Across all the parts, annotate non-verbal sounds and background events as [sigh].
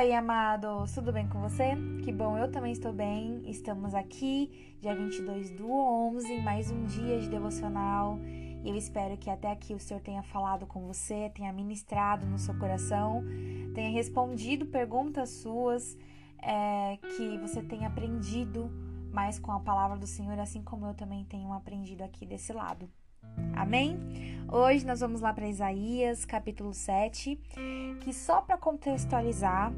Oi, amados, tudo bem com você? Que bom, eu também estou bem. Estamos aqui, dia 22 do 11, mais um dia de devocional. E eu espero que até aqui o Senhor tenha falado com você, tenha ministrado no seu coração, tenha respondido perguntas suas, é, que você tenha aprendido mais com a palavra do Senhor, assim como eu também tenho aprendido aqui desse lado. Amém? Hoje nós vamos lá para Isaías, capítulo 7, que só para contextualizar,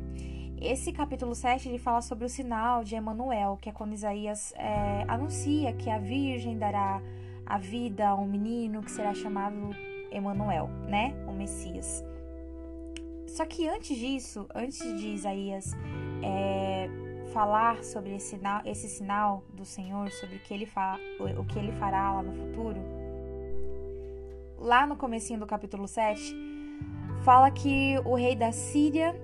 esse capítulo 7 ele fala sobre o sinal de Emanuel, que é quando Isaías é, anuncia que a virgem dará a vida a um menino que será chamado Emanuel, né? O Messias. Só que antes disso, antes de Isaías é, falar sobre esse sinal, esse sinal do Senhor, sobre o que ele, fa, o que ele fará lá no futuro, lá no comecinho do capítulo 7, fala que o rei da Síria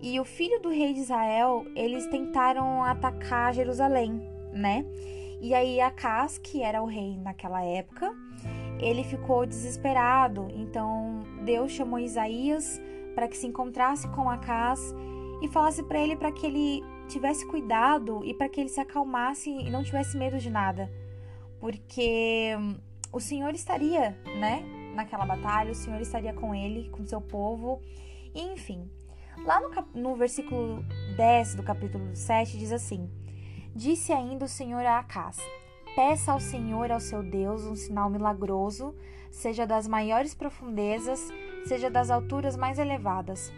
e o filho do rei de Israel, eles tentaram atacar Jerusalém, né? E aí Acas, que era o rei naquela época, ele ficou desesperado. Então Deus chamou Isaías para que se encontrasse com Acas e falasse para ele para que ele tivesse cuidado e para que ele se acalmasse e não tivesse medo de nada. Porque o Senhor estaria, né, naquela batalha, o Senhor estaria com ele, com seu povo, e enfim. Lá no, no versículo 10 do capítulo 7 diz assim: Disse ainda o Senhor a Acás: Peça ao Senhor, ao seu Deus, um sinal milagroso, seja das maiores profundezas, seja das alturas mais elevadas.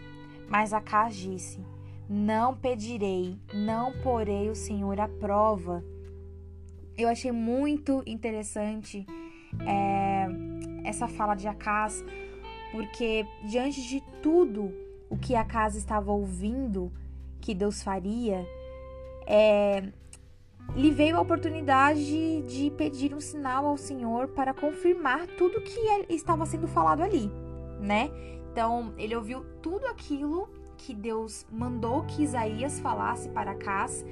Mas Acás disse: Não pedirei, não porei o Senhor à prova. Eu achei muito interessante é, essa fala de Acas, porque diante de tudo o que Acas estava ouvindo que Deus faria, é, lhe veio a oportunidade de pedir um sinal ao Senhor para confirmar tudo que estava sendo falado ali, né? Então, ele ouviu tudo aquilo que Deus mandou que Isaías falasse para Acas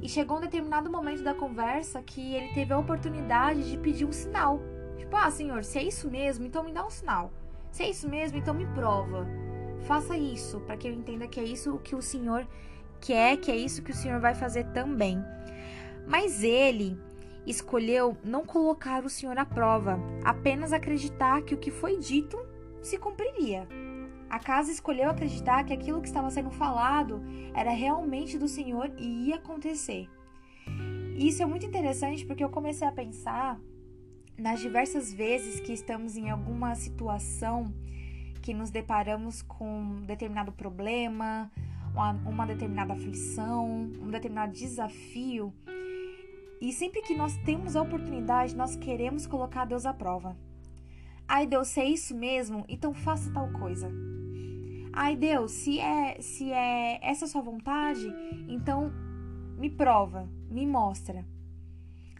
e chegou um determinado momento da conversa que ele teve a oportunidade de pedir um sinal Tipo, ah, Senhor, se é isso mesmo, então me dá um sinal. Se é isso mesmo, então me prova. Faça isso, para que eu entenda que é isso que o Senhor quer, que é isso que o Senhor vai fazer também. Mas ele escolheu não colocar o Senhor à prova, apenas acreditar que o que foi dito se cumpriria. A casa escolheu acreditar que aquilo que estava sendo falado era realmente do Senhor e ia acontecer. E isso é muito interessante porque eu comecei a pensar nas diversas vezes que estamos em alguma situação que nos deparamos com um determinado problema, uma, uma determinada aflição, um determinado desafio, e sempre que nós temos a oportunidade, nós queremos colocar Deus à prova. Ai, Deus, se é isso mesmo, então faça tal coisa. Ai, Deus, se é, se é essa sua vontade, então me prova, me mostra.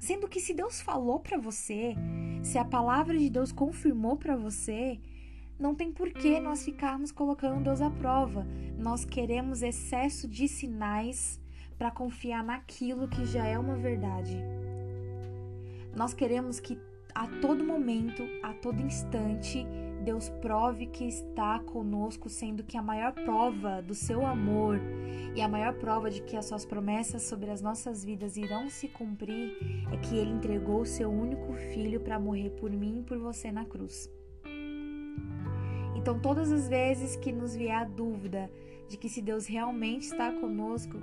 Sendo que se Deus falou para você, se a palavra de Deus confirmou para você, não tem por que nós ficarmos colocando Deus à prova. Nós queremos excesso de sinais para confiar naquilo que já é uma verdade. Nós queremos que a todo momento, a todo instante, Deus prove que está conosco, sendo que a maior prova do seu amor e a maior prova de que as suas promessas sobre as nossas vidas irão se cumprir é que ele entregou o seu único filho para morrer por mim e por você na cruz. Então, todas as vezes que nos vier a dúvida de que se Deus realmente está conosco,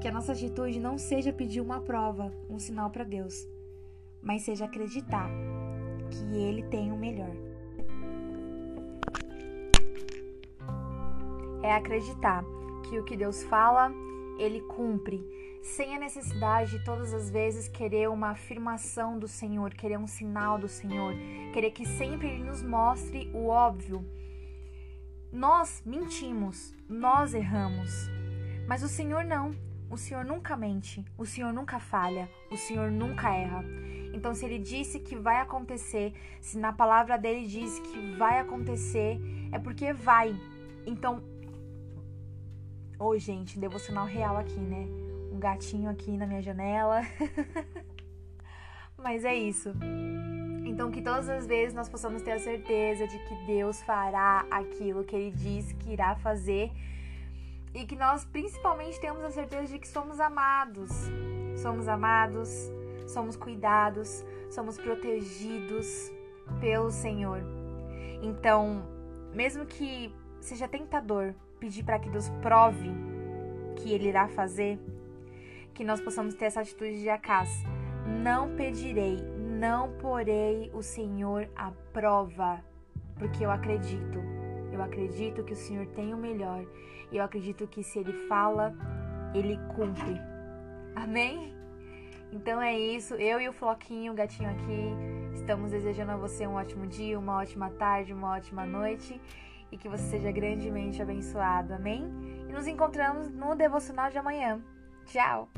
que a nossa atitude não seja pedir uma prova, um sinal para Deus, mas seja acreditar que Ele tem o melhor. É acreditar que o que Deus fala, Ele cumpre, sem a necessidade de todas as vezes querer uma afirmação do Senhor, querer um sinal do Senhor, querer que sempre Ele nos mostre o óbvio. Nós mentimos, nós erramos, mas o Senhor não. O Senhor nunca mente, o Senhor nunca falha, o Senhor nunca erra. Então, se ele disse que vai acontecer, se na palavra dele diz que vai acontecer, é porque vai. Então, oh, gente, devocional real aqui, né? Um gatinho aqui na minha janela. [laughs] Mas é isso. Então, que todas as vezes nós possamos ter a certeza de que Deus fará aquilo que Ele diz que irá fazer e que nós principalmente temos a certeza de que somos amados. Somos amados, somos cuidados, somos protegidos pelo Senhor. Então, mesmo que seja tentador pedir para que Deus prove que Ele irá fazer, que nós possamos ter essa atitude de Acas. Não pedirei, não porei o Senhor à prova, porque eu acredito. Eu acredito que o Senhor tem o melhor. Eu acredito que se Ele fala, Ele cumpre. Amém? Então é isso. Eu e o Floquinho, o gatinho aqui, estamos desejando a você um ótimo dia, uma ótima tarde, uma ótima noite e que você seja grandemente abençoado. Amém? E nos encontramos no devocional de amanhã. Tchau!